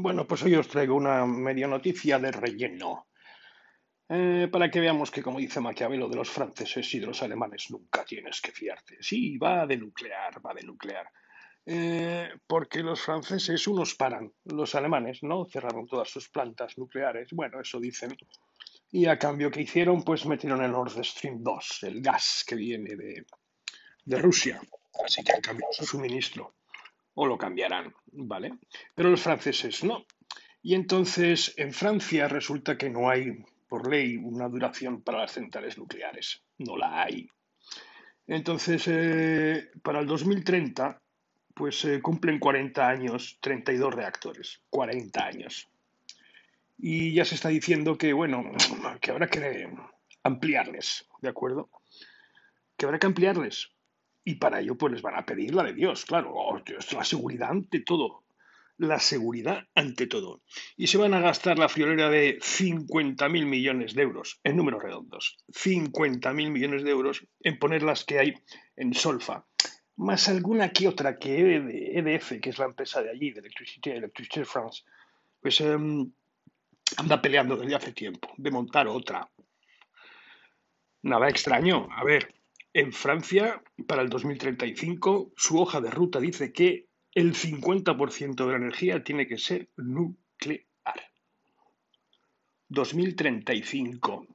Bueno, pues hoy os traigo una media noticia de relleno. Eh, para que veamos que, como dice Maquiavelo, de los franceses y de los alemanes nunca tienes que fiarte. Sí, va de nuclear, va de nuclear. Eh, porque los franceses unos paran, los alemanes no cerraron todas sus plantas nucleares. Bueno, eso dicen. Y a cambio que hicieron, pues metieron el Nord Stream 2, el gas que viene de, de Rusia. Así que han cambiado su suministro o lo cambiarán, ¿vale? Pero los franceses no. Y entonces en Francia resulta que no hay por ley una duración para las centrales nucleares. No la hay. Entonces, eh, para el 2030, pues se cumplen 40 años, 32 reactores. 40 años. Y ya se está diciendo que, bueno, que habrá que ampliarles, ¿de acuerdo? Que habrá que ampliarles. Y para ello, pues les van a pedir la de Dios, claro. Oh, la seguridad ante todo. La seguridad ante todo. Y se van a gastar la friolera de 50.000 millones de euros, en números redondos. 50.000 millones de euros en poner las que hay en Solfa. Más alguna que otra que EDF, que es la empresa de allí, de Electricité, Electricité France, pues em, anda peleando desde hace tiempo de montar otra. Nada extraño. A ver, en Francia, para el 2035, su hoja de ruta dice que el 50% de la energía tiene que ser nuclear. 2035.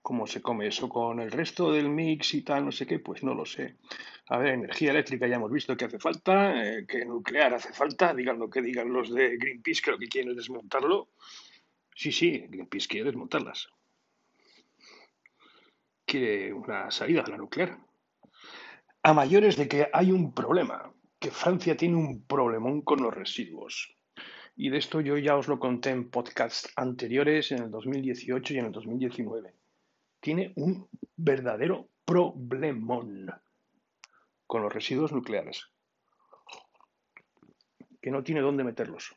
¿Cómo se come eso con el resto del mix y tal? No sé qué, pues no lo sé. A ver, energía eléctrica ya hemos visto que hace falta, eh, que nuclear hace falta, digan lo que digan los de Greenpeace, que lo que quieren es desmontarlo. Sí, sí, Greenpeace quiere desmontarlas quiere una salida a la nuclear. A mayores de que hay un problema, que Francia tiene un problemón con los residuos. Y de esto yo ya os lo conté en podcasts anteriores, en el 2018 y en el 2019. Tiene un verdadero problemón con los residuos nucleares. Que no tiene dónde meterlos.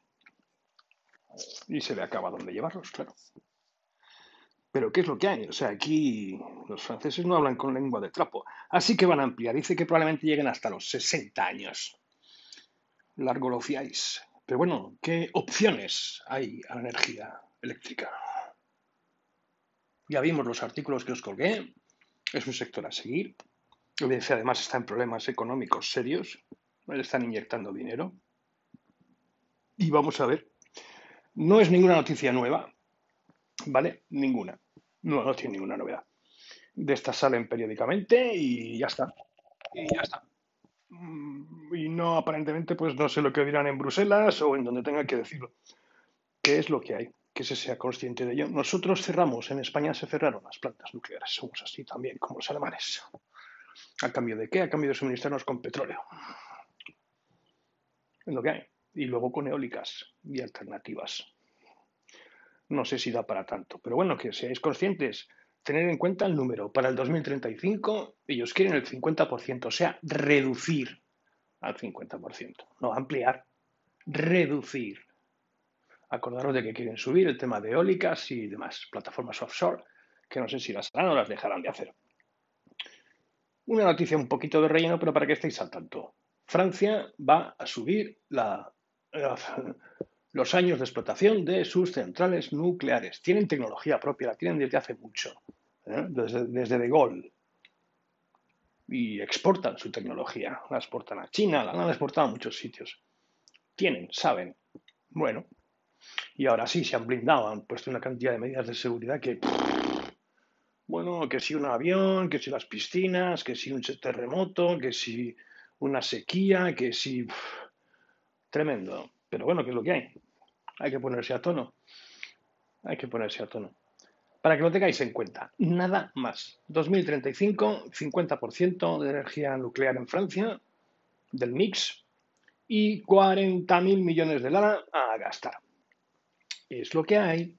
Y se le acaba dónde llevarlos, claro. Pero ¿qué es lo que hay? O sea, aquí los franceses no hablan con lengua de trapo. Así que van a ampliar. Dice que probablemente lleguen hasta los 60 años. Largo lo fiáis. Pero bueno, ¿qué opciones hay a la energía eléctrica? Ya vimos los artículos que os colgué. Es un sector a seguir. EDF además está en problemas económicos serios. Le están inyectando dinero. Y vamos a ver. No es ninguna noticia nueva, ¿Vale? Ninguna. No, no tiene ninguna novedad. De estas salen periódicamente y ya está. Y ya está. Mm, y no, aparentemente, pues no sé lo que dirán en Bruselas o en donde tenga que decirlo. ¿Qué es lo que hay? Que se sea consciente de ello. Nosotros cerramos, en España se cerraron las plantas nucleares. Somos así también, como los alemanes. ¿A cambio de qué? A cambio de suministrarnos con petróleo. Es lo que hay. Y luego con eólicas y alternativas no sé si da para tanto. Pero bueno, que seáis conscientes, tener en cuenta el número. Para el 2035 ellos quieren el 50%, o sea, reducir al 50%, no ampliar, reducir. Acordaros de que quieren subir el tema de eólicas y demás, plataformas offshore, que no sé si las harán o las dejarán de hacer. Una noticia un poquito de relleno, pero para que estéis al tanto. Francia va a subir la, los años de explotación de sus centrales nucleares. Tienen tecnología propia, la tienen desde hace mucho, ¿eh? desde, desde De Gaulle. Y exportan su tecnología, la exportan a China, la han exportado a muchos sitios. Tienen, saben. Bueno, y ahora sí, se han blindado, han puesto una cantidad de medidas de seguridad que, bueno, que si un avión, que si las piscinas, que si un terremoto, que si una sequía, que si... tremendo. Pero bueno, ¿qué es lo que hay? Hay que ponerse a tono. Hay que ponerse a tono. Para que lo tengáis en cuenta, nada más. 2035, 50% de energía nuclear en Francia, del mix, y 40.000 millones de lana a gastar. Es lo que hay.